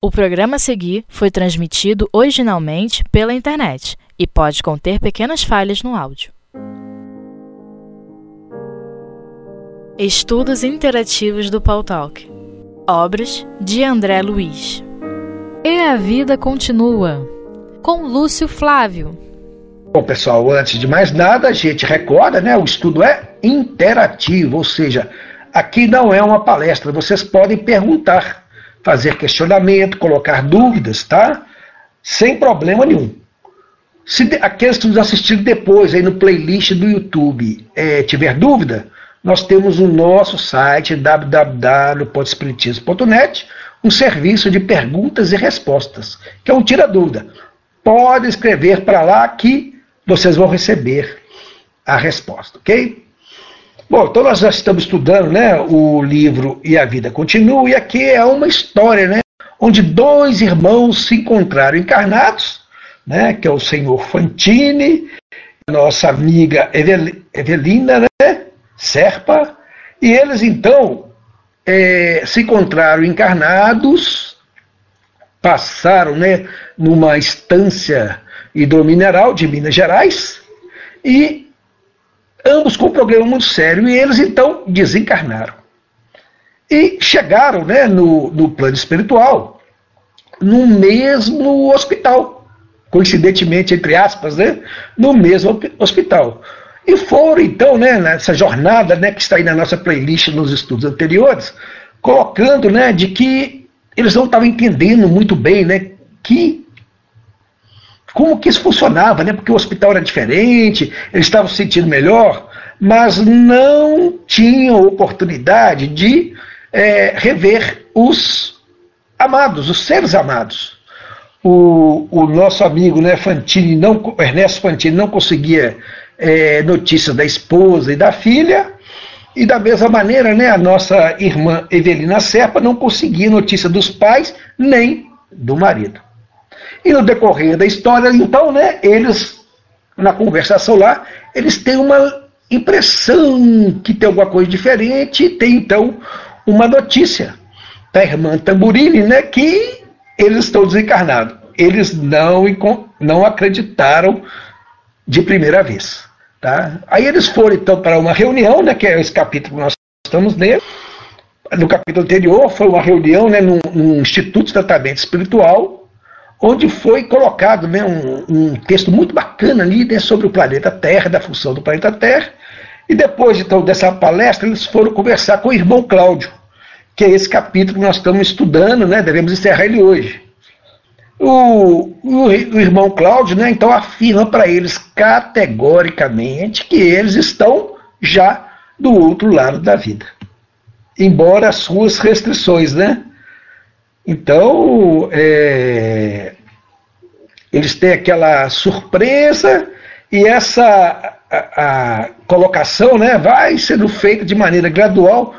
O programa a seguir foi transmitido originalmente pela internet e pode conter pequenas falhas no áudio. Estudos Interativos do Paul Talk Obras de André Luiz E a Vida Continua com Lúcio Flávio Bom, pessoal, antes de mais nada, a gente recorda, né? O estudo é interativo, ou seja, aqui não é uma palestra, vocês podem perguntar fazer questionamento, colocar dúvidas, tá? Sem problema nenhum. Se aqueles que nos assistiram depois aí no playlist do YouTube é, tiver dúvida, nós temos o nosso site www.espiritismo.net, um serviço de perguntas e respostas, que é um tira dúvida. Pode escrever para lá que vocês vão receber a resposta, ok? Bom, então nós já estamos estudando né, o livro E a Vida Continua, e aqui é uma história, né? Onde dois irmãos se encontraram encarnados, né? Que é o senhor Fantini, nossa amiga Evelina, né? Serpa, e eles então é, se encontraram encarnados, passaram né, numa estância hidromineral de Minas Gerais e ambos com um problema muito sério, e eles então desencarnaram. E chegaram né, no, no plano espiritual, no mesmo hospital, coincidentemente, entre aspas, né, no mesmo hospital. E foram, então, né, nessa jornada né, que está aí na nossa playlist nos estudos anteriores, colocando né, de que eles não estavam entendendo muito bem né, que como que isso funcionava, né? Porque o hospital era diferente, eles estavam se sentindo melhor, mas não tinham oportunidade de é, rever os amados, os seres amados. O, o nosso amigo né, Fantini, não, Ernesto Fantini, não conseguia é, notícias da esposa e da filha, e da mesma maneira, né, a nossa irmã Evelina Serpa não conseguia notícia dos pais nem do marido. E no decorrer da história, então, né, eles, na conversação lá, eles têm uma impressão que tem alguma coisa diferente e tem, então, uma notícia da irmã Tamburini, né, que eles estão desencarnados. Eles não, não acreditaram de primeira vez. Tá? Aí eles foram, então, para uma reunião, né, que é esse capítulo que nós estamos lendo. No capítulo anterior, foi uma reunião né, num, num Instituto de Tratamento Espiritual, onde foi colocado né, um, um, texto muito bacana ali né, sobre o planeta Terra, da função do planeta Terra. E depois então, dessa palestra, eles foram conversar com o irmão Cláudio, que é esse capítulo que nós estamos estudando, né, devemos encerrar ele hoje. O, o, o irmão Cláudio, né, então, afirma para eles categoricamente que eles estão já do outro lado da vida. Embora as suas restrições, né? Então, é, eles têm aquela surpresa e essa a, a colocação né, vai sendo feita de maneira gradual,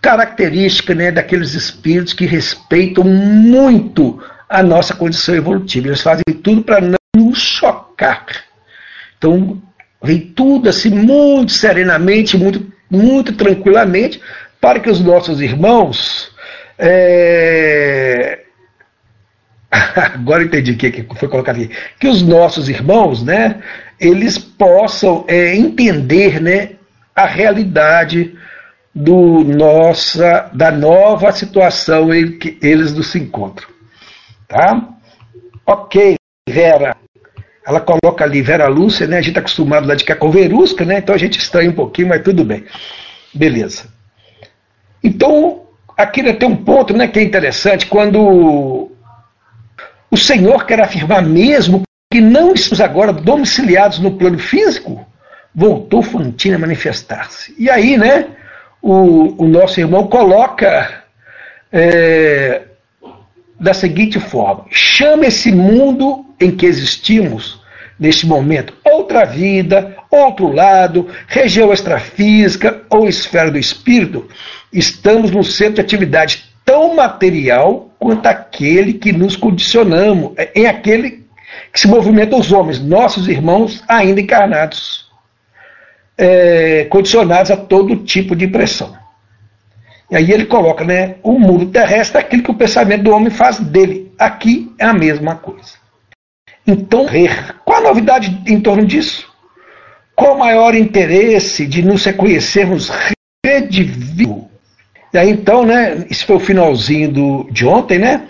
característica né, daqueles espíritos que respeitam muito a nossa condição evolutiva. Eles fazem tudo para não nos chocar. Então, vem tudo assim muito serenamente, muito, muito tranquilamente, para que os nossos irmãos é... Agora entendi o que foi colocado aqui. Que os nossos irmãos, né, eles possam é, entender, né, a realidade do nossa, da nova situação em que eles nos encontram. Tá? Ok, Vera. Ela coloca ali Vera Lúcia, né? A gente está acostumado lá de que é Verusca, né? Então a gente estranha um pouquinho, mas tudo bem. Beleza. Então, aqui tem um ponto né, que é interessante, quando o Senhor quer afirmar mesmo que não estamos agora domiciliados no plano físico, voltou Fantina a manifestar-se. E aí, né, o, o nosso irmão coloca é, da seguinte forma: chama esse mundo em que existimos neste momento outra vida, outro lado, região extrafísica ou esfera do espírito, estamos num centro de atividade tão material quanto aquele que nos condicionamos, é, em aquele que se movimenta os homens, nossos irmãos ainda encarnados, é, condicionados a todo tipo de impressão. E aí ele coloca, né? O mundo terrestre é aquilo que o pensamento do homem faz dele. Aqui é a mesma coisa. Então, qual a novidade em torno disso? Qual o maior interesse de nos reconhecermos redivivo? E aí então, né? Isso foi o finalzinho do, de ontem, né?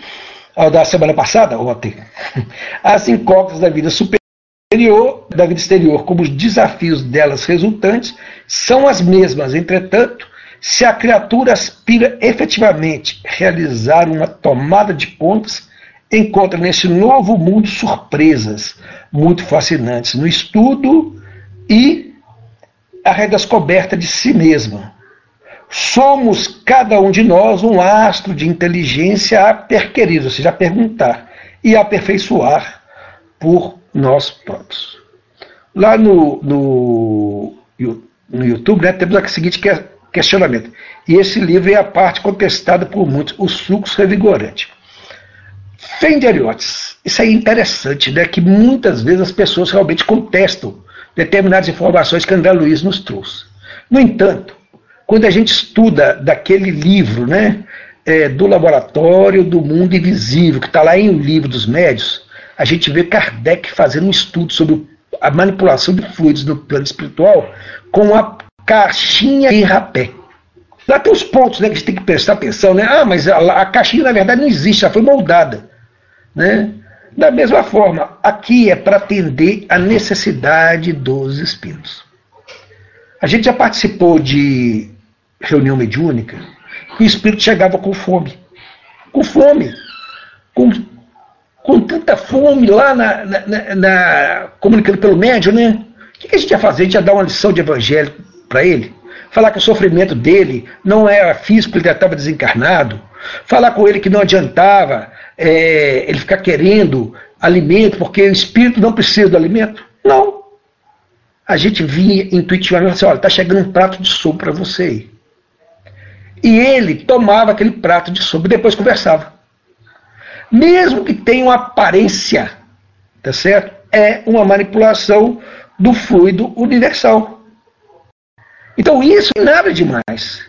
Da semana passada, ontem. As incógnitas da vida superior, da vida exterior, como os desafios delas resultantes, são as mesmas. Entretanto, se a criatura aspira efetivamente realizar uma tomada de pontas, encontra nesse novo mundo surpresas muito fascinantes no estudo e a redescoberta de si mesma. Somos, cada um de nós, um astro de inteligência a perquerir, ou seja, a perguntar e aperfeiçoar por nós próprios. Lá no, no, no YouTube né, temos a seguinte questionamento. E esse livro é a parte contestada por muitos, o sucos revigorante. Fenderiotes. Isso é interessante, né? Que muitas vezes as pessoas realmente contestam determinadas informações que André Luiz nos trouxe. No entanto, quando a gente estuda daquele livro, né? É, do laboratório do mundo invisível, que está lá em O Livro dos Médios, a gente vê Kardec fazendo um estudo sobre a manipulação de fluidos no plano espiritual com a caixinha em rapé. Lá tem os pontos né, que a gente tem que prestar atenção, né? Ah, mas a, a caixinha na verdade não existe, ela foi moldada. Né? Da mesma forma, aqui é para atender a necessidade dos espíritos. A gente já participou de reunião mediúnica e o espírito chegava com fome. Com fome. Com, com tanta fome lá na, na, na, na comunicando pelo médium, né? O que a gente ia fazer? A gente ia dar uma lição de evangelho para ele, falar que o sofrimento dele não era físico, ele já estava desencarnado, falar com ele que não adiantava é, ele ficar querendo alimento, porque o espírito não precisa do alimento. Não. A gente vinha intuitivamente assim, olha, está chegando um prato de sopa para você aí. E ele tomava aquele prato de sopa e depois conversava. Mesmo que tenha uma aparência, tá certo? É uma manipulação do fluido universal. Então isso é nada demais.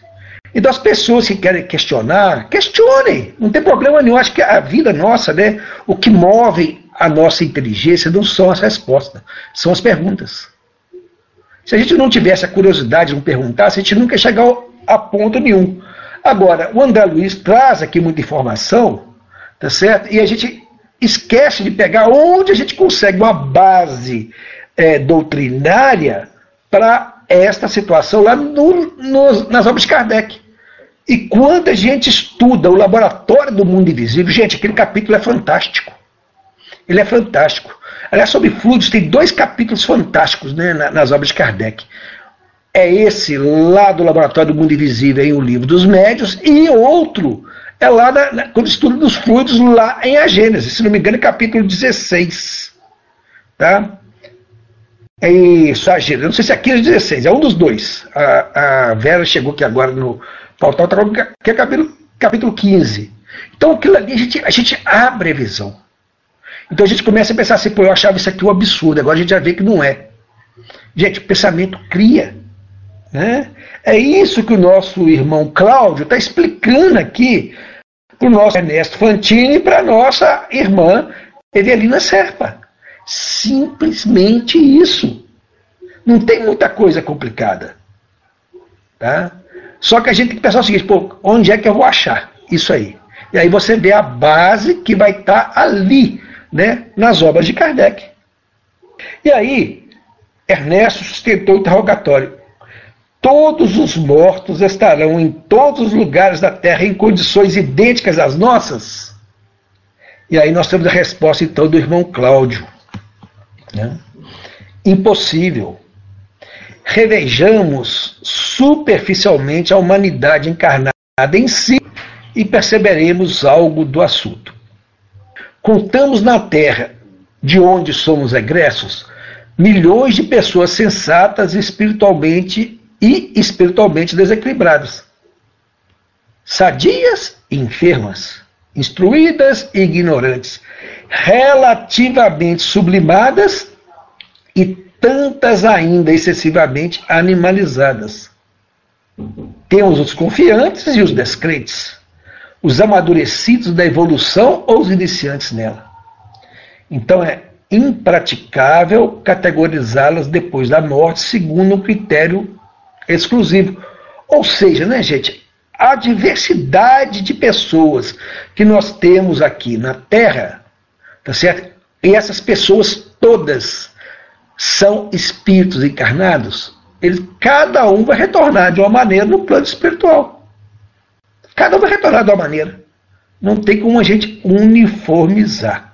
Então as pessoas que querem questionar, questionem, não tem problema nenhum. Acho que a vida nossa, né, o que move a nossa inteligência não são as respostas, são as perguntas. Se a gente não tivesse a curiosidade de não perguntar, a gente nunca ia chegar a ponto nenhum. Agora, o André Luiz traz aqui muita informação, tá certo? E a gente esquece de pegar onde a gente consegue uma base é, doutrinária para esta situação lá no, no, nas obras de Kardec. E quando a gente estuda o laboratório do mundo invisível, gente, aquele capítulo é fantástico. Ele é fantástico. Aliás, sobre fluidos, tem dois capítulos fantásticos né, nas obras de Kardec. É esse lá do Laboratório do Mundo Invisível em O Livro dos Médios, e outro é lá na, na, quando estuda dos fluidos lá em A Gênesis, se não me engano, é capítulo 16. Tá? É isso, a Gênesis. Não sei se é 15 ou 16, é um dos dois. A, a Vera chegou aqui agora no portal, que é capítulo, capítulo 15. Então aquilo ali a gente, a gente abre a visão. Então a gente começa a pensar assim, pô, eu achava isso aqui um absurdo, agora a gente já vê que não é. Gente, o pensamento cria. Né? É isso que o nosso irmão Cláudio está explicando aqui para o nosso Ernesto Fantini e para a nossa irmã Evelina Serpa. Simplesmente isso. Não tem muita coisa complicada. Tá? Só que a gente tem que pensar o seguinte, pô, onde é que eu vou achar isso aí? E aí você vê a base que vai estar tá ali, né, nas obras de Kardec. E aí, Ernesto sustentou o interrogatório. Todos os mortos estarão em todos os lugares da Terra em condições idênticas às nossas? E aí nós temos a resposta então do irmão Cláudio. Né? Impossível. Revejamos superficialmente a humanidade encarnada em si e perceberemos algo do assunto. Contamos na Terra, de onde somos egressos, milhões de pessoas sensatas espiritualmente e espiritualmente desequilibradas, sadias e enfermas, instruídas e ignorantes, relativamente sublimadas e tantas ainda excessivamente animalizadas. Temos os confiantes e os descrentes, os amadurecidos da evolução ou os iniciantes nela. Então é impraticável categorizá-las depois da morte segundo um critério exclusivo. Ou seja, né, gente, a diversidade de pessoas que nós temos aqui na Terra, tá certo? E essas pessoas todas são espíritos encarnados. Eles, cada um vai retornar de uma maneira no plano espiritual. Cada um vai retornar de uma maneira. Não tem como a gente uniformizar.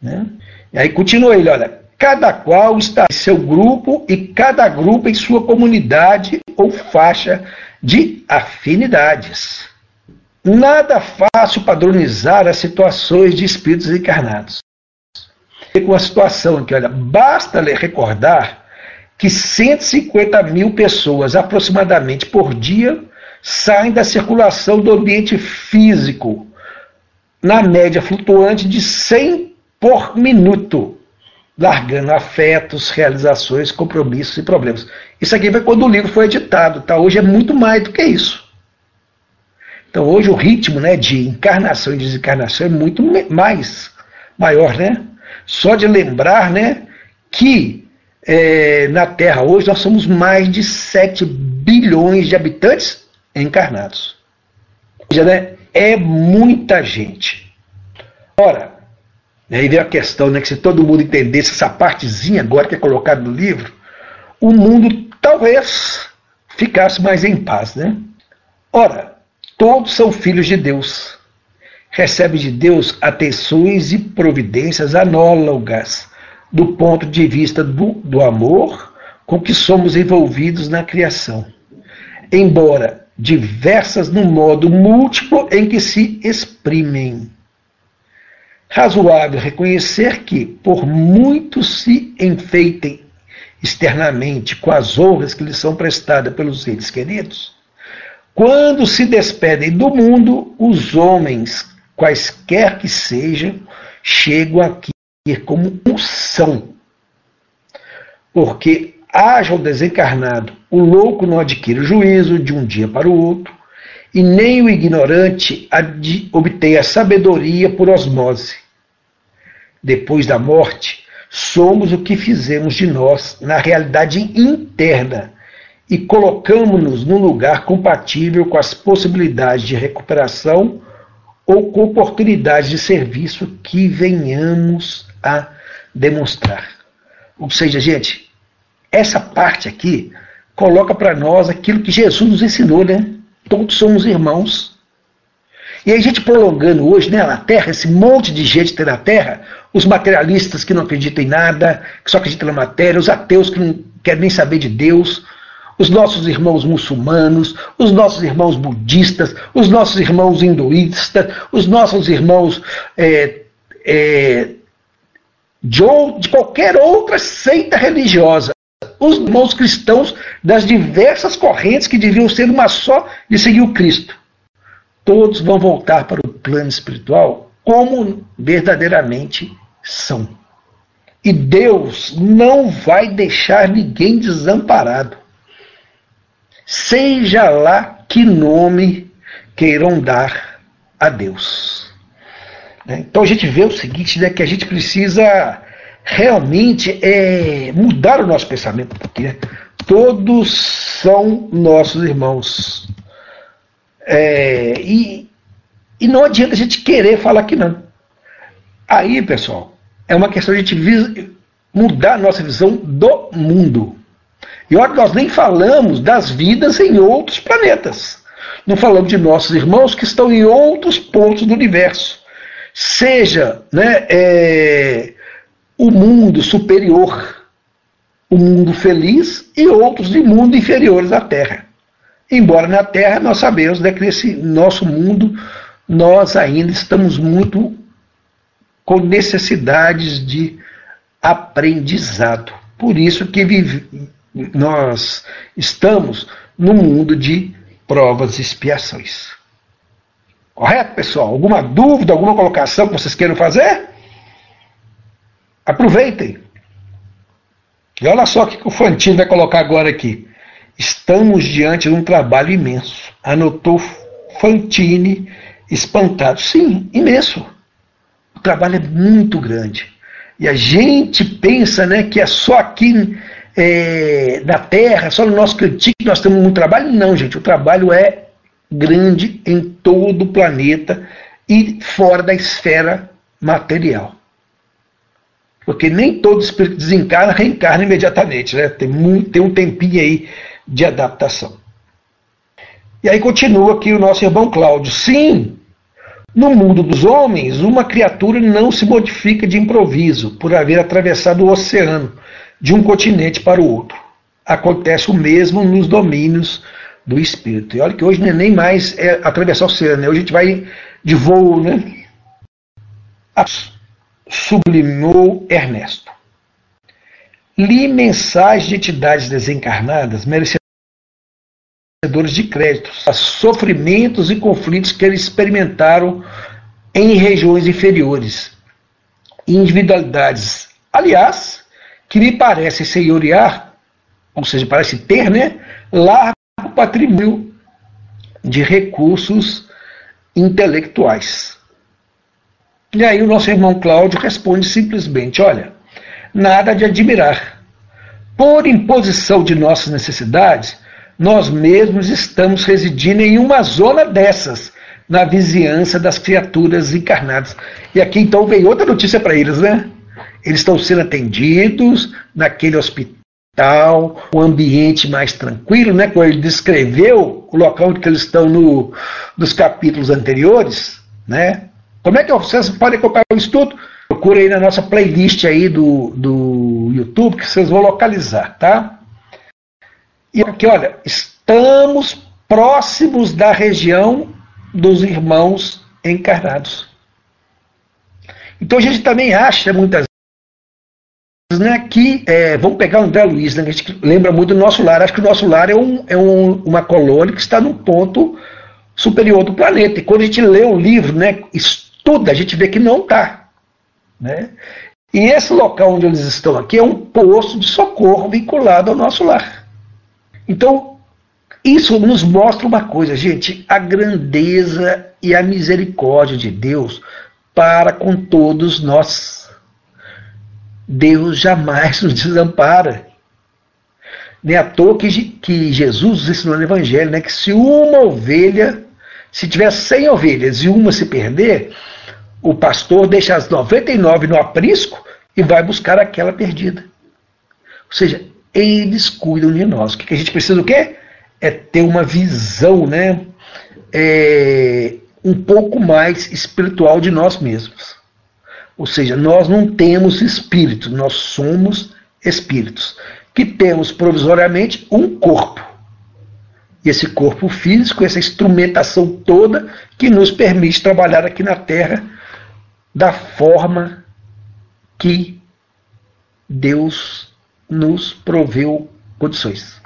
Né? E aí continua ele, olha, cada qual está em seu grupo e cada grupo em sua comunidade ou faixa de afinidades. Nada fácil padronizar as situações de espíritos encarnados. Com a situação aqui, olha, basta recordar que 150 mil pessoas aproximadamente por dia saem da circulação do ambiente físico, na média flutuante de 100 por minuto, largando afetos, realizações, compromissos e problemas. Isso aqui foi quando o livro foi editado, tá? Hoje é muito mais do que isso. Então hoje o ritmo né, de encarnação e desencarnação é muito mais maior, né? Só de lembrar né, que é, na Terra hoje nós somos mais de 7 bilhões de habitantes encarnados. Seja, né, é muita gente. Ora, aí vem a questão, né, que se todo mundo entendesse essa partezinha agora que é colocada no livro, o mundo talvez ficasse mais em paz, né? Ora, todos são filhos de Deus. Recebem de Deus atenções e providências análogas do ponto de vista do, do amor com que somos envolvidos na criação. Embora diversas no modo múltiplo em que se exprimem razoável reconhecer que, por muito se enfeitem externamente com as honras que lhes são prestadas pelos seres queridos, quando se despedem do mundo, os homens, quaisquer que sejam, chegam aqui como são. Porque haja o desencarnado, o louco não adquire juízo de um dia para o outro, e nem o ignorante obtém a sabedoria por osmose depois da morte, somos o que fizemos de nós na realidade interna e colocamos-nos num lugar compatível com as possibilidades de recuperação ou oportunidades de serviço que venhamos a demonstrar. Ou seja, gente, essa parte aqui coloca para nós aquilo que Jesus nos ensinou, né? Todos somos irmãos. E a gente prolongando hoje, né, na Terra, esse monte de gente tem na Terra, os materialistas que não acreditam em nada, que só acreditam na matéria, os ateus que não querem nem saber de Deus, os nossos irmãos muçulmanos, os nossos irmãos budistas, os nossos irmãos hinduístas, os nossos irmãos é, é, de, de qualquer outra seita religiosa, os irmãos cristãos das diversas correntes que deviam ser uma só de seguir o Cristo. Todos vão voltar para o plano espiritual como verdadeiramente são. E Deus não vai deixar ninguém desamparado. Seja lá que nome queiram dar a Deus. Né? Então a gente vê o seguinte, né, que a gente precisa realmente é, mudar o nosso pensamento, porque todos são nossos irmãos. É, e, e não adianta a gente querer falar que não. Aí, pessoal, é uma questão de a gente mudar a nossa visão do mundo. E olha, nós nem falamos das vidas em outros planetas. Não falamos de nossos irmãos que estão em outros pontos do universo. Seja né, é, o mundo superior, o mundo feliz e outros de mundo inferiores à Terra. Embora na Terra nós sabemos né, que nesse nosso mundo nós ainda estamos muito com necessidades de aprendizado. Por isso que vive, nós estamos no mundo de provas e expiações. Correto, pessoal? Alguma dúvida, alguma colocação que vocês queiram fazer? Aproveitem. E olha só o que o Fantino vai colocar agora aqui. Estamos diante de um trabalho imenso, anotou Fantini, espantado. Sim, imenso. O trabalho é muito grande. E a gente pensa né, que é só aqui é, na Terra, só no nosso cantinho nós temos muito trabalho. Não, gente, o trabalho é grande em todo o planeta e fora da esfera material. Porque nem todo espírito desencarna, reencarna imediatamente, né? Tem, muito, tem um tempinho aí de adaptação. E aí continua aqui o nosso irmão Cláudio. Sim, no mundo dos homens, uma criatura não se modifica de improviso por haver atravessado o oceano de um continente para o outro. Acontece o mesmo nos domínios do espírito. E olha que hoje não é nem mais é atravessar o oceano, né? hoje a gente vai de voo, né? Sublimou Ernesto. Li mensagens de entidades desencarnadas merecedoras de créditos, a sofrimentos e conflitos que eles experimentaram em regiões inferiores, individualidades. Aliás, que me parece senhorear, ou seja, parece ter, né, largo patrimônio de recursos intelectuais. E aí o nosso irmão Cláudio responde simplesmente: olha, nada de admirar. Por imposição de nossas necessidades, nós mesmos estamos residindo em uma zona dessas, na vizinhança das criaturas encarnadas. E aqui então vem outra notícia para eles, né? Eles estão sendo atendidos naquele hospital, um ambiente mais tranquilo, né? Como ele descreveu o local onde eles estão no, nos capítulos anteriores, né? Como é que vocês podem acompanhar o estudo? Procure aí na nossa playlist aí do, do YouTube que vocês vão localizar, tá? E aqui, olha, estamos próximos da região dos irmãos encarnados. Então a gente também acha muitas né, que, é, vamos pegar o André Luiz, né, que a gente lembra muito do nosso lar. Acho que o nosso lar é, um, é um, uma colônia que está num ponto superior do planeta. E quando a gente lê o livro, né, estuda, a gente vê que não está. Né? E esse local onde eles estão aqui é um poço de socorro vinculado ao nosso lar. Então, isso nos mostra uma coisa, gente: a grandeza e a misericórdia de Deus para com todos nós. Deus jamais nos desampara. Nem à toa que, que Jesus ensinou no Evangelho, né, que se uma ovelha, se tiver 100 ovelhas e uma se perder, o pastor deixa as 99 no aprisco e vai buscar aquela perdida. Ou seja, eles cuidam de nós. O que a gente precisa do quê? É ter uma visão, né? É, um pouco mais espiritual de nós mesmos. Ou seja, nós não temos espírito, nós somos espíritos, que temos provisoriamente um corpo. E esse corpo físico, essa instrumentação toda que nos permite trabalhar aqui na Terra da forma que Deus nos proveu condições.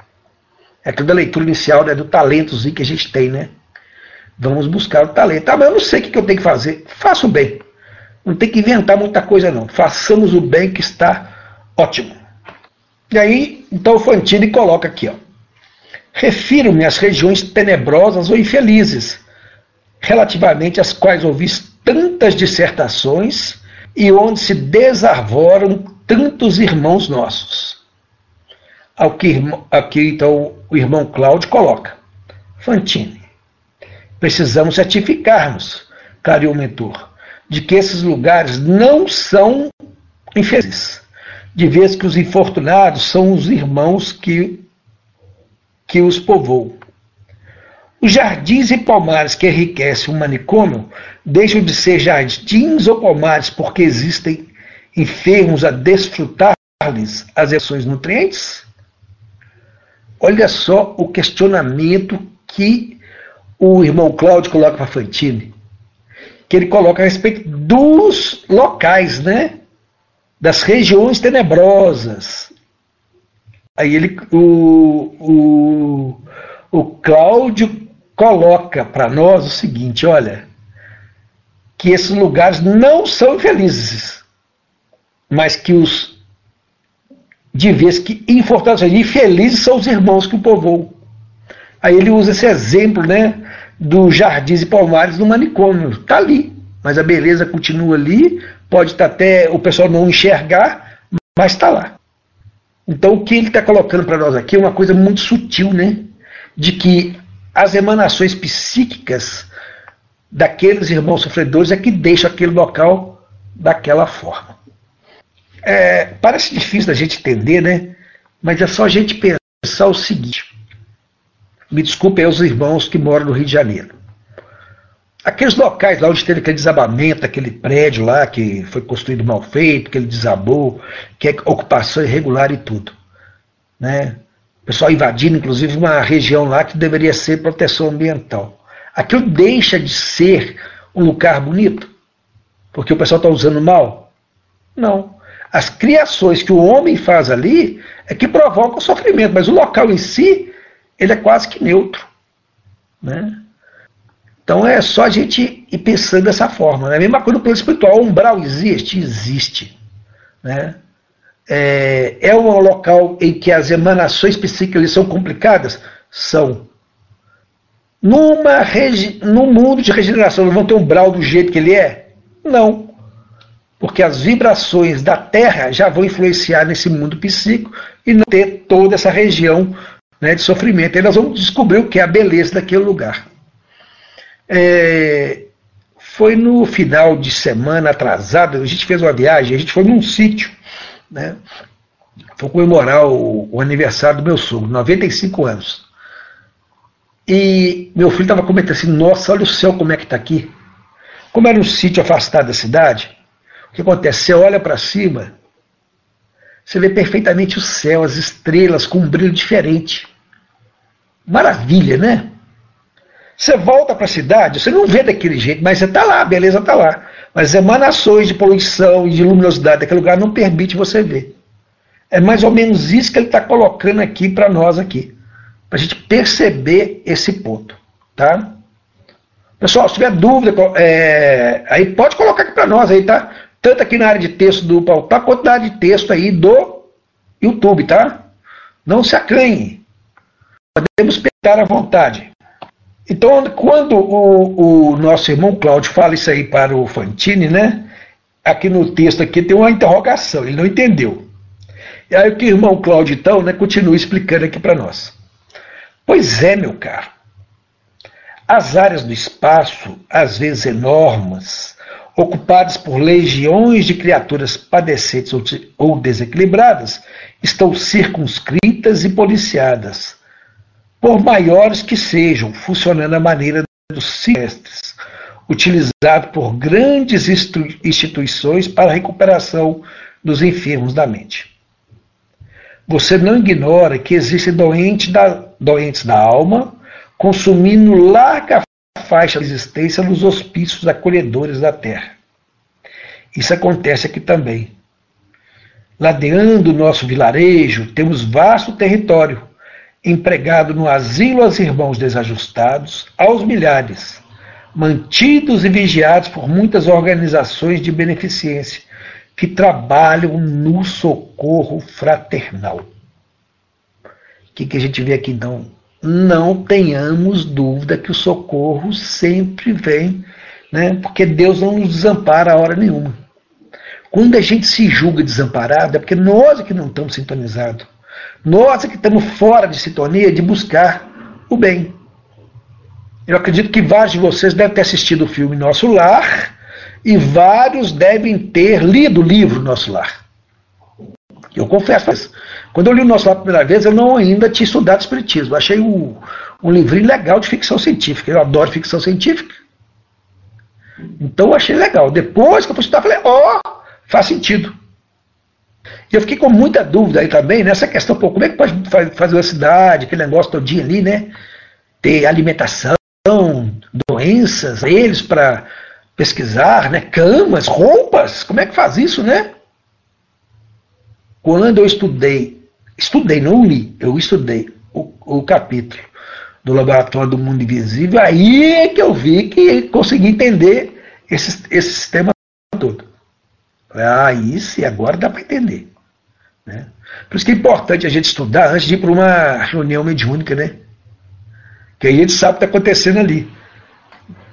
É aquilo da leitura inicial né, do talentozinho que a gente tem, né? Vamos buscar o talento. Ah, mas eu não sei o que eu tenho que fazer. Faça o bem. Não tem que inventar muita coisa, não. Façamos o bem que está ótimo. E aí, então o Fantini coloca aqui, ó. Refiro-me às regiões tenebrosas ou infelizes, relativamente às quais ouvi tantas dissertações e onde se desarvoram tantos irmãos nossos. Ao que, aqui, então, o irmão Cláudio coloca. Fantini, precisamos certificar-nos, caro mentor, de que esses lugares não são infelizes, de vez que os infortunados são os irmãos que, que os povoam. Os jardins e pomares que enriquecem o manicômio deixam de ser jardins ou pomares porque existem enfermos a desfrutar-lhes as ações nutrientes? Olha só o questionamento que o irmão Cláudio coloca para Fantini que ele coloca a respeito dos locais, né? Das regiões tenebrosas. Aí ele, o, o, o Cláudio coloca para nós o seguinte: olha, que esses lugares não são infelizes, mas que os de vez que em infelizes são os irmãos que o povoam. Aí ele usa esse exemplo, né, do Jardins e Palmares no manicômio. Está ali, mas a beleza continua ali, pode estar tá até o pessoal não enxergar, mas está lá. Então o que ele está colocando para nós aqui é uma coisa muito sutil, né? De que as emanações psíquicas daqueles irmãos sofredores é que deixam aquele local daquela forma. É, parece difícil da gente entender, né? Mas é só a gente pensar o seguinte. Me desculpem os irmãos que moram no Rio de Janeiro. Aqueles locais lá onde teve aquele desabamento, aquele prédio lá que foi construído mal feito, que ele desabou, que é ocupação irregular e tudo. Né? O pessoal invadindo, inclusive, uma região lá que deveria ser proteção ambiental. Aquilo deixa de ser um lugar bonito? Porque o pessoal está usando mal? Não. As criações que o homem faz ali é que provocam o sofrimento, mas o local em si, ele é quase que neutro. Né? Então é só a gente ir pensando dessa forma. Né? A mesma coisa no plano espiritual. O umbral existe? Existe. Né? É, é um local em que as emanações psíquicas são complicadas? São. Numa no mundo de regeneração, não vão ter um umbral do jeito que ele é? Não. Porque as vibrações da Terra já vão influenciar nesse mundo psíquico e não ter toda essa região né, de sofrimento. E nós vamos descobrir o que é a beleza daquele lugar. É, foi no final de semana atrasada, a gente fez uma viagem, a gente foi num sítio, né? Foi comemorar o, o aniversário do meu sogro, 95 anos. E meu filho estava comentando assim, nossa, olha o céu como é que está aqui. Como era um sítio afastado da cidade, o que acontece? Você olha para cima, você vê perfeitamente o céu, as estrelas com um brilho diferente. Maravilha, né? Você volta para a cidade, você não vê daquele jeito, mas você está lá, a beleza está lá. Mas emanações de poluição e de luminosidade daquele lugar não permite você ver. É mais ou menos isso que ele está colocando aqui para nós aqui. Para a gente perceber esse ponto. Tá? Pessoal, se tiver dúvida, é, aí pode colocar aqui para nós aí, tá? Tanto aqui na área de texto do Pautar, quanto na área de texto aí do YouTube, tá? Não se acanhe. Podemos pegar à vontade. Então, quando o, o, nosso irmão Cláudio fala isso aí para o Fantini, né? Aqui no texto aqui tem uma interrogação, ele não entendeu. E aí o irmão Cláudio, então, né, continua explicando aqui para nós. Pois é, meu caro. As áreas do espaço, às vezes enormes, ocupadas por legiões de criaturas padecentes ou desequilibradas, estão circunscritas e policiadas por maiores que sejam, funcionando à maneira dos semestres, utilizado por grandes instituições para a recuperação dos enfermos da mente. Você não ignora que existem doentes da, doentes da alma consumindo larga faixa de existência nos hospícios acolhedores da terra. Isso acontece aqui também. Ladeando o nosso vilarejo, temos vasto território, empregado no asilo aos irmãos desajustados, aos milhares, mantidos e vigiados por muitas organizações de beneficência que trabalham no socorro fraternal. O que, que a gente vê aqui então? Não tenhamos dúvida que o socorro sempre vem, né? porque Deus não nos desampara a hora nenhuma. Quando a gente se julga desamparado, é porque nós é que não estamos sintonizados. Nós é que estamos fora de sintonia de buscar o bem. Eu acredito que vários de vocês devem ter assistido o filme Nosso Lar e vários devem ter lido o livro Nosso Lar. Eu confesso isso. Quando eu li o Nosso Lar pela primeira vez, eu não ainda tinha estudado Espiritismo. Eu achei um, um livrinho legal de ficção científica. Eu adoro ficção científica. Então eu achei legal. Depois que eu fui estudar, falei, ó, oh, faz sentido. E eu fiquei com muita dúvida aí também nessa questão, pô, como é que pode fazer uma cidade, aquele negócio todinho ali, né? Ter alimentação, doenças, eles para pesquisar, né? Camas, roupas, como é que faz isso, né? Quando eu estudei, estudei, não li, eu estudei o, o capítulo do Laboratório do Mundo Invisível, aí é que eu vi que consegui entender esse, esse sistema todo. Ah, isso, e agora dá para entender. Né? Por isso que é importante a gente estudar antes de ir para uma reunião mediúnica, né? Que aí a gente sabe o que está acontecendo ali.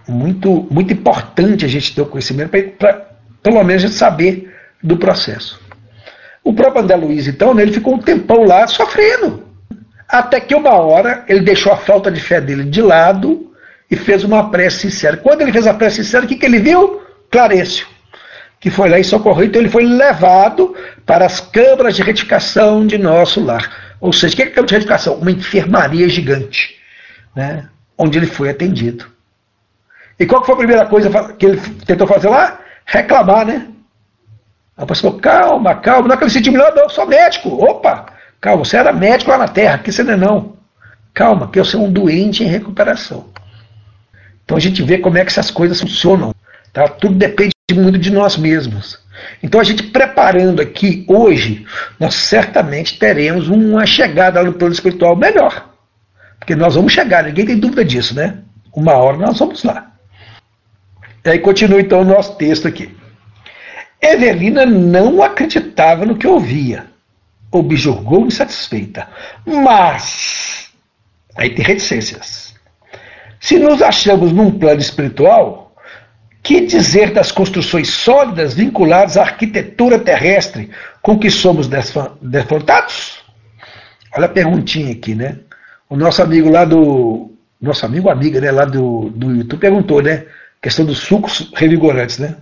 Muito, muito importante a gente ter o conhecimento para, pelo menos, a gente saber do processo. O próprio André Luiz, então, né, ele ficou um tempão lá sofrendo. Até que uma hora ele deixou a falta de fé dele de lado e fez uma prece sincera. Quando ele fez a prece sincera, o que, que ele viu? Clarécio, que foi lá e socorreu. Então ele foi levado para as câmaras de retificação de nosso lar. Ou seja, o que é câmara de retificação? Uma enfermaria gigante, né? onde ele foi atendido. E qual foi a primeira coisa que ele tentou fazer lá? Reclamar, né? A pessoa falou, calma, calma, não é que se diminuiu, não, eu sou médico. Opa, calma, você era médico lá na Terra, aqui você não é não. Calma, que eu sou um doente em recuperação. Então a gente vê como é que essas coisas funcionam. Tá? Tudo depende muito de nós mesmos. Então a gente preparando aqui hoje, nós certamente teremos uma chegada no plano espiritual melhor. Porque nós vamos chegar, ninguém tem dúvida disso, né? Uma hora nós vamos lá. E aí continua então o nosso texto aqui. Evelina não acreditava no que ouvia. Objurgou insatisfeita. Mas, aí tem reticências. Se nos achamos num plano espiritual, que dizer das construções sólidas vinculadas à arquitetura terrestre com que somos defrontados? Olha a perguntinha aqui, né? O nosso amigo lá do. Nosso amigo, amiga, né, lá do, do YouTube perguntou, né? Questão dos sucos revigorantes, né?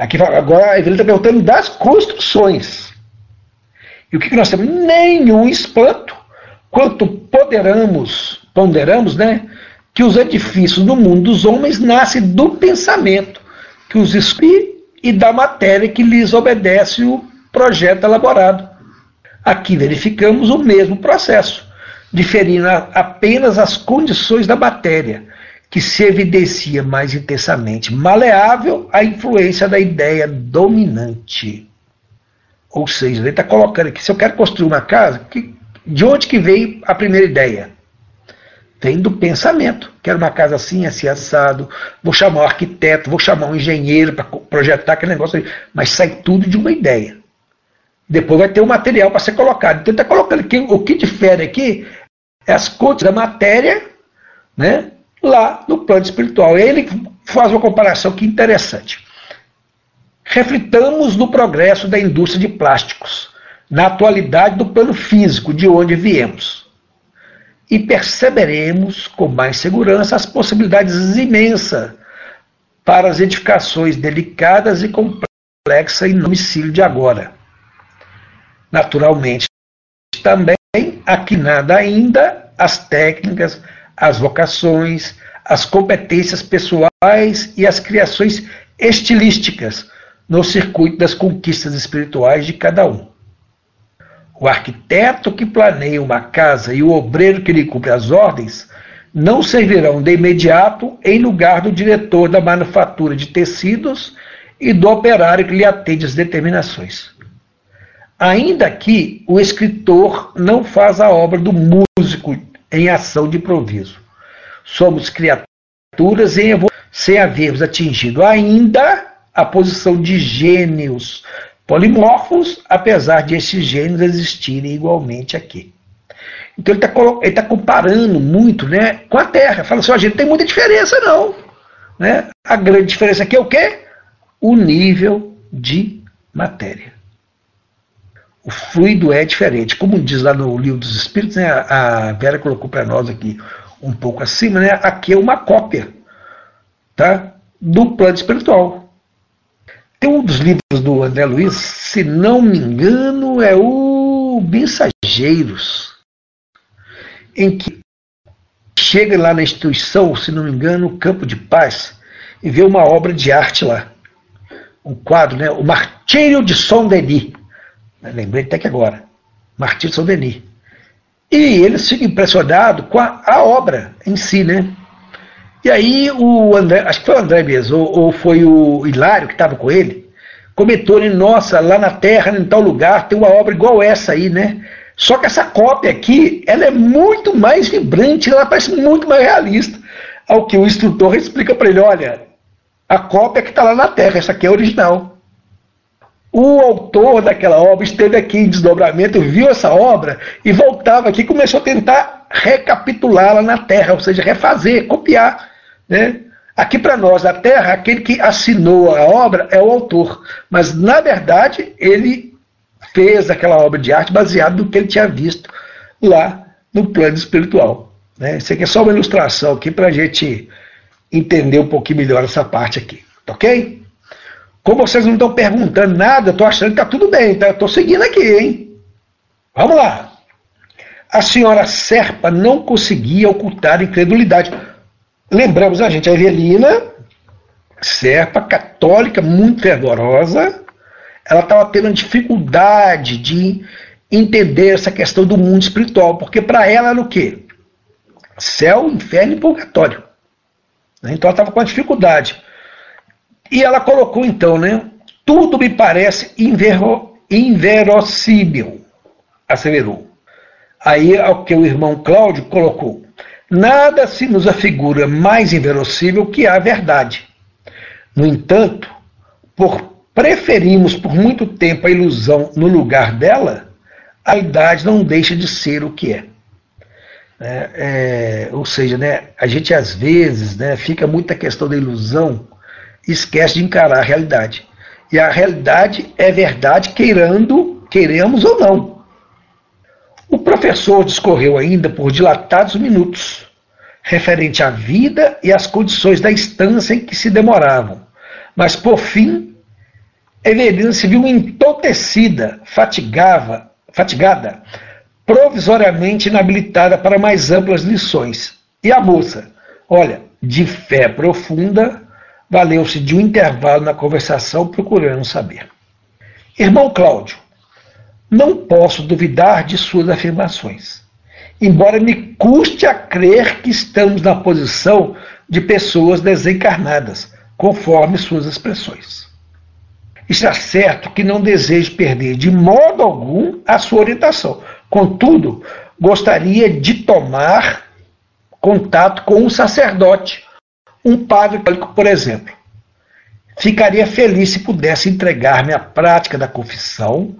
Aqui, agora a Evelina está perguntando das construções. E o que, que nós temos? Nenhum espanto quanto poderamos, ponderamos, né? Que os edifícios no mundo dos homens nascem do pensamento que os inspira e da matéria que lhes obedece o projeto elaborado. Aqui verificamos o mesmo processo, diferindo apenas as condições da matéria, que se evidencia mais intensamente maleável à influência da ideia dominante. Ou seja, ele está colocando aqui, se eu quero construir uma casa, que, de onde que veio a primeira ideia? Vem do pensamento. Quero uma casa assim, assim, assado, vou chamar um arquiteto, vou chamar um engenheiro para projetar aquele negócio aí. Mas sai tudo de uma ideia. Depois vai ter o um material para ser colocado. Então está colocando aqui, o que difere aqui é as contas da matéria, né? Lá no plano espiritual. E ele faz uma comparação que interessante. Reflitamos no progresso da indústria de plásticos, na atualidade do plano físico de onde viemos. E perceberemos com mais segurança as possibilidades imensas para as edificações delicadas e complexas em domicílio de agora. Naturalmente, também aqui nada ainda as técnicas, as vocações, as competências pessoais e as criações estilísticas no circuito das conquistas espirituais de cada um. O arquiteto que planeia uma casa e o obreiro que lhe cumpre as ordens não servirão de imediato em lugar do diretor da manufatura de tecidos e do operário que lhe atende as determinações. Ainda que o escritor não faz a obra do músico em ação de improviso. Somos criaturas em evolução, sem havermos atingido ainda a posição de gênios polimorfos, apesar de esses gênios existirem igualmente aqui. Então ele está tá comparando muito né, com a Terra. Fala assim, a gente não tem muita diferença não. Né? A grande diferença aqui é o quê? O nível de matéria o fluido é diferente. Como diz lá no livro dos Espíritos, né, a Vera colocou para nós aqui um pouco acima, né, aqui é uma cópia tá, do plano espiritual. Tem um dos livros do André Luiz, se não me engano, é o Mensageiros, em que chega lá na instituição, se não me engano, Campo de Paz, e vê uma obra de arte lá. Um quadro, né? O Martírio de São Denis. Lembrei até que agora. Martim São. E eles ficam impressionados com a, a, obra em si, né? E aí o André, acho que foi o André mesmo, ou, ou foi o Hilário que estava com ele, comentou, né, nossa, lá na Terra, em tal lugar, tem uma obra igual essa aí, né? Só que essa cópia aqui, ela é muito mais vibrante, ela parece muito mais realista. Ao que o instrutor explica para ele, olha, a cópia que está lá na Terra, essa aqui é original. O autor daquela obra esteve aqui em desdobramento, viu essa obra e voltava aqui começou a tentar recapitulá-la na Terra, ou seja, refazer, copiar. Né? Aqui para nós, a Terra, aquele que assinou a obra é o autor, mas na verdade ele fez aquela obra de arte baseado no que ele tinha visto lá no plano espiritual. Né? Isso aqui é só uma ilustração aqui para a gente entender um pouquinho melhor essa parte aqui, tá ok? Como vocês não estão perguntando nada, estou achando que está tudo bem, tá? Estou seguindo aqui, hein? Vamos lá. A senhora Serpa não conseguia ocultar a incredulidade. Lembramos a gente, a Evelina Serpa, católica, muito fervorosa, ela estava tendo dificuldade de entender essa questão do mundo espiritual, porque para ela era o quê? Céu, inferno e purgatório. Então ela estava com dificuldade. E ela colocou então, né? Tudo me parece invero, inverossímil, asseverou. Aí o que o irmão Cláudio colocou. Nada se nos afigura mais inverossímil que a verdade. No entanto, por preferimos por muito tempo a ilusão no lugar dela, a idade não deixa de ser o que é. É, é, ou seja, né, a gente às vezes né, fica muito a questão da ilusão esquece de encarar a realidade. E a realidade é verdade, queirando, queremos ou não. O professor discorreu ainda por dilatados minutos, referente à vida e às condições da instância em que se demoravam, mas por fim, Evelina se viu entotecida, fatigava, fatigada, provisoriamente inabilitada para mais amplas lições. E a moça, olha, de fé profunda, valeu-se de um intervalo na conversação procurando saber. Irmão Cláudio, não posso duvidar de suas afirmações, embora me custe a crer que estamos na posição de pessoas desencarnadas, conforme suas expressões. Está certo que não desejo perder de modo algum a sua orientação. Contudo, gostaria de tomar contato com um sacerdote um padre católico, por exemplo, ficaria feliz se pudesse entregar-me à prática da confissão,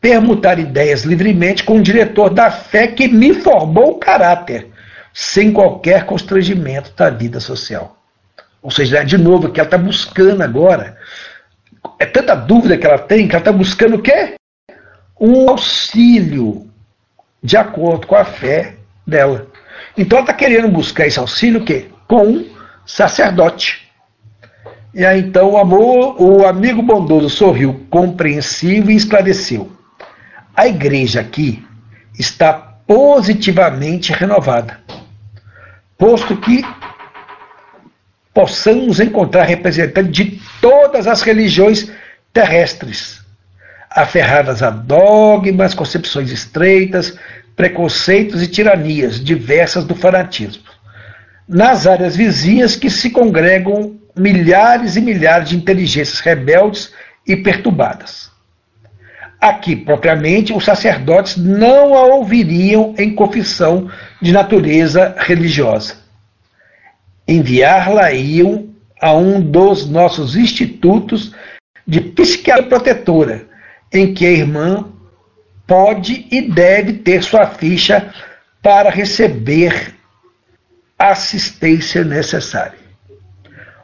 permutar ideias livremente com o diretor da fé que me formou o caráter, sem qualquer constrangimento da vida social. Ou seja, de novo, que ela está buscando agora, é tanta dúvida que ela tem, que ela está buscando o quê? Um auxílio de acordo com a fé dela. Então ela está querendo buscar esse auxílio o quê? com sacerdote. E aí então o amor, o amigo bondoso sorriu, compreensivo e esclareceu. A igreja aqui está positivamente renovada, posto que possamos encontrar representantes de todas as religiões terrestres, aferradas a dogmas, concepções estreitas, preconceitos e tiranias diversas do fanatismo nas áreas vizinhas que se congregam milhares e milhares de inteligências rebeldes e perturbadas. Aqui, propriamente, os sacerdotes não a ouviriam em confissão de natureza religiosa. Enviar-la-iam a um dos nossos institutos de psiquiatria protetora, em que a irmã pode e deve ter sua ficha para receber assistência necessária.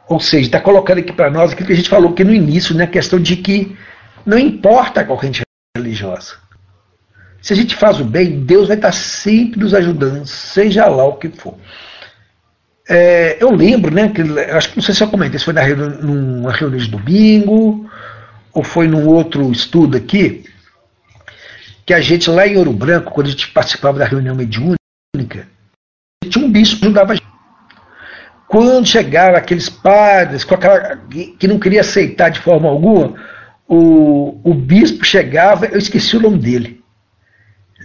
Ou seja, está colocando aqui para nós aquilo que a gente falou aqui no início, né, a questão de que não importa a corrente religiosa. Se a gente faz o bem, Deus vai estar sempre nos ajudando, seja lá o que for. É, eu lembro, né, que, acho que não sei se eu comentei, se foi na reunião, numa reunião de domingo, ou foi num outro estudo aqui, que a gente lá em Ouro Branco, quando a gente participava da reunião mediúnica, tinha um bispo que ajudava a gente. Quando chegaram aqueles padres aquela, que não queria aceitar de forma alguma, o, o bispo chegava, eu esqueci o nome dele.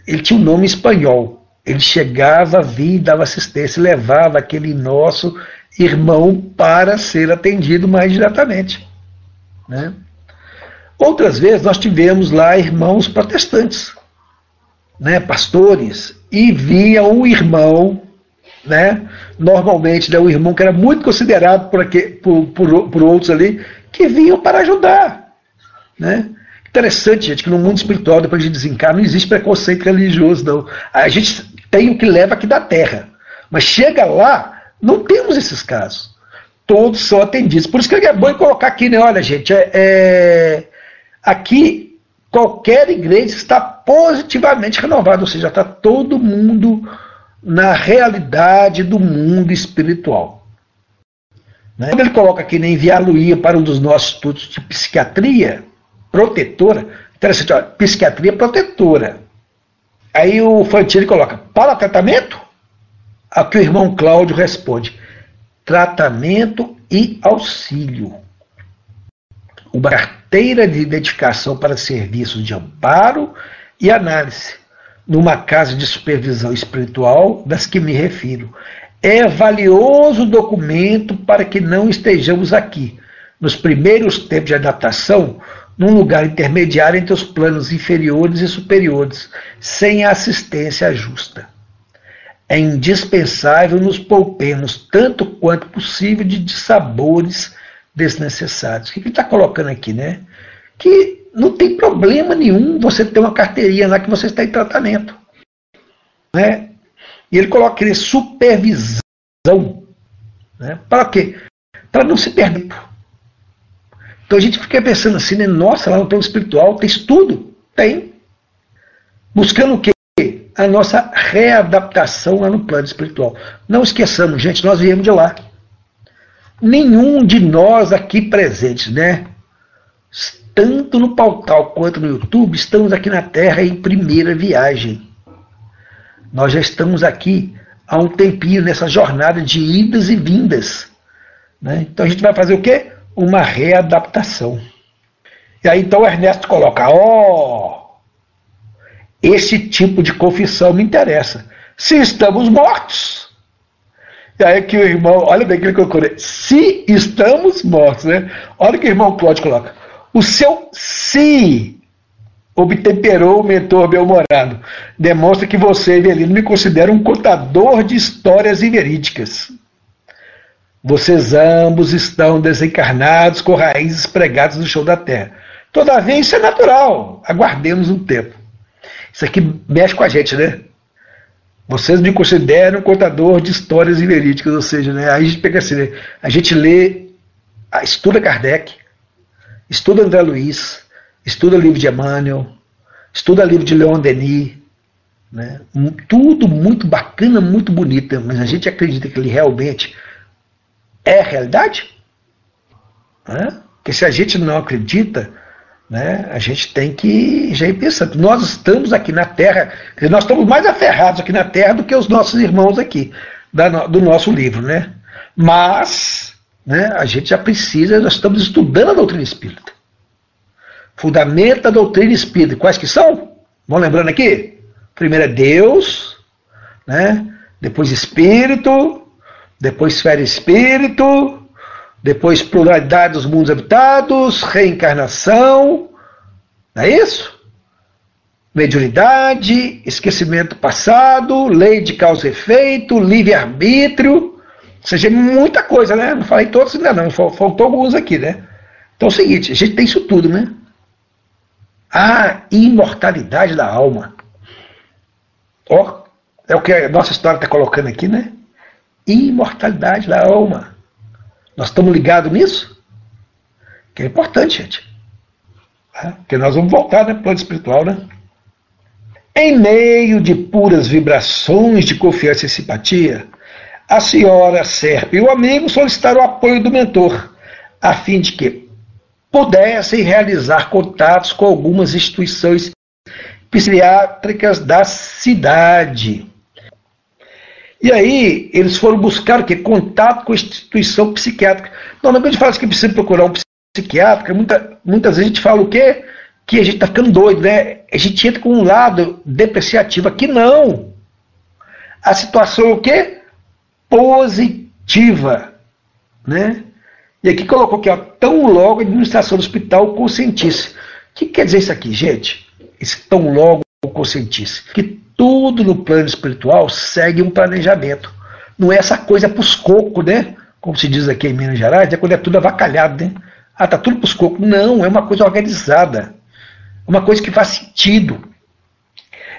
Ele tinha um nome espanhol. Ele chegava, via, dava assistência, levava aquele nosso irmão para ser atendido mais diretamente. Né? Outras vezes nós tivemos lá irmãos protestantes, né, pastores, e via um irmão né? Normalmente, né, o irmão que era muito considerado por, aqui, por, por, por outros ali, que vinham para ajudar, né? Interessante, gente, que no mundo espiritual, depois de desencarnar, não existe preconceito religioso, não. A gente tem o que leva aqui da Terra. Mas chega lá, não temos esses casos. Todos são atendidos. Por isso que é bom colocar aqui, né? Olha, gente, é, é, aqui qualquer igreja está positivamente renovada, ou seja, está todo mundo na realidade do mundo espiritual. Né? Quando ele coloca aqui, enviar Luía para um dos nossos estudos de psiquiatria protetora, interessante, psiquiatria protetora. Aí o Fantini coloca, para tratamento? A que o irmão Cláudio responde, tratamento e auxílio. Uma carteira de identificação para serviços de amparo e análise, numa casa de supervisão espiritual das que me refiro. É valioso documento para que não estejamos aqui, nos primeiros tempos de adaptação, num lugar intermediário entre os planos inferiores e superiores, sem assistência justa. É indispensável nos poupemos tanto quanto possível de dissabores desnecessários. O que ele está colocando aqui, né? Que não tem problema nenhum você ter uma carteirinha lá que você está em tratamento. Né? E ele coloca aqui supervisão. Né? Para quê? Para não se perder. Então a gente fica pensando assim, né? Nossa, lá no plano espiritual tem estudo? Tem. Buscando o quê? A nossa readaptação lá no plano espiritual. Não esqueçamos, gente, nós viemos de lá. Nenhum de nós aqui presentes, né? Tanto no portal quanto no YouTube, estamos aqui na Terra em primeira viagem. Nós já estamos aqui há um tempinho nessa jornada de idas e vindas. Né? Então a gente vai fazer o quê? uma readaptação. E aí então Ernesto coloca: ó, oh, esse tipo de confissão me interessa. Se estamos mortos. E aí que o irmão, olha bem que ele colocou, né? se estamos mortos, né? Olha que o irmão Cláudio coloca. O seu se obtemperou o mentor bel-humorado. Demonstra que você, Evelino, me considera um contador de histórias inverídicas. Vocês ambos estão desencarnados com raízes pregadas no chão da terra. Todavia, isso é natural. Aguardemos um tempo. Isso aqui mexe com a gente, né? Vocês me consideram contador de histórias verídicas, ou seja, né? Aí a gente pega assim, né? a gente lê, estuda Kardec, estuda André Luiz, estuda livro de Emmanuel, estuda livro de Leon Denis, né? tudo muito bacana, muito bonito, mas a gente acredita que ele realmente é realidade? Né? Porque se a gente não acredita, né, a gente tem que já ir pensando. Nós estamos aqui na Terra, nós estamos mais aferrados aqui na Terra do que os nossos irmãos aqui, da, do nosso livro. Né? Mas né, a gente já precisa, nós estamos estudando a doutrina espírita. Fundamento da doutrina espírita. Quais que são? Vão lembrando aqui? Primeiro é Deus, né? depois Espírito, depois esfera espírito, depois pluralidade dos mundos habitados, reencarnação, não é isso? Mediunidade, esquecimento passado, lei de causa e efeito, livre-arbítrio, seja, muita coisa, né? Não falei todos ainda não, faltou alguns aqui, né? Então é o seguinte, a gente tem isso tudo, né? A imortalidade da alma. Ó, é o que a nossa história está colocando aqui, né? imortalidade da alma. Nós estamos ligados nisso? Que é importante, gente. É, porque nós vamos voltar né, para o plano espiritual, né? Em meio de puras vibrações de confiança e simpatia, a senhora Serpa e o amigo solicitaram o apoio do mentor, a fim de que pudessem realizar contatos com algumas instituições psiquiátricas da cidade. E aí eles foram buscar o quê? Contato com a instituição psiquiátrica. Normalmente a gente fala que precisa procurar um psiquiátrico, muita, muitas vezes a gente fala o quê? Que a gente está ficando doido, né? A gente entra com um lado depreciativo. Aqui não. A situação é o quê? Positiva. Né? E aqui colocou aqui, ó, tão logo a administração do hospital conscientisse. O que quer dizer isso aqui, gente? Esse tão logo conscientisse. Que tudo no plano espiritual segue um planejamento. Não é essa coisa pros cocos, né? Como se diz aqui em Minas Gerais, é quando é tudo avacalhado, né? Ah, tá tudo pros cocos. Não, é uma coisa organizada. uma coisa que faz sentido.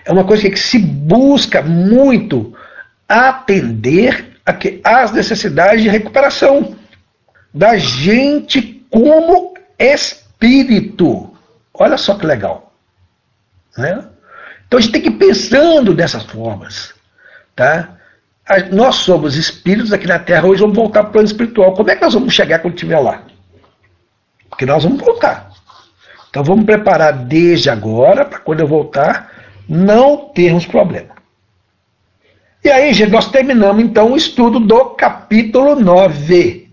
É uma coisa que se busca muito atender às necessidades de recuperação da gente como espírito. Olha só que legal. Né? Então a gente tem que ir pensando dessas formas. Tá? Nós somos espíritos aqui na Terra, hoje vamos voltar para o plano espiritual. Como é que nós vamos chegar quando estiver lá? Porque nós vamos voltar. Então vamos preparar desde agora, para quando eu voltar, não termos problema. E aí, gente, nós terminamos então o estudo do capítulo 9.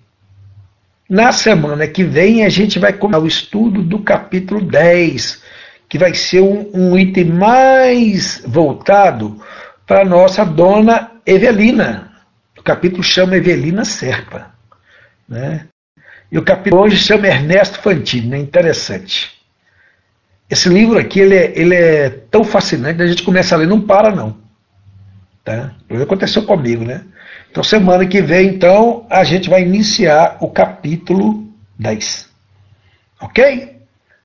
Na semana que vem, a gente vai começar o estudo do capítulo 10, que vai ser um, um item mais voltado para nossa dona Evelina. O capítulo chama Evelina Serpa. Né? E o capítulo hoje chama Ernesto Fantini, né? interessante. Esse livro aqui ele é, ele é tão fascinante, a gente começa a ler, não para não. Tá? Aconteceu comigo, né? Então semana que vem, então, a gente vai iniciar o capítulo 10. Ok?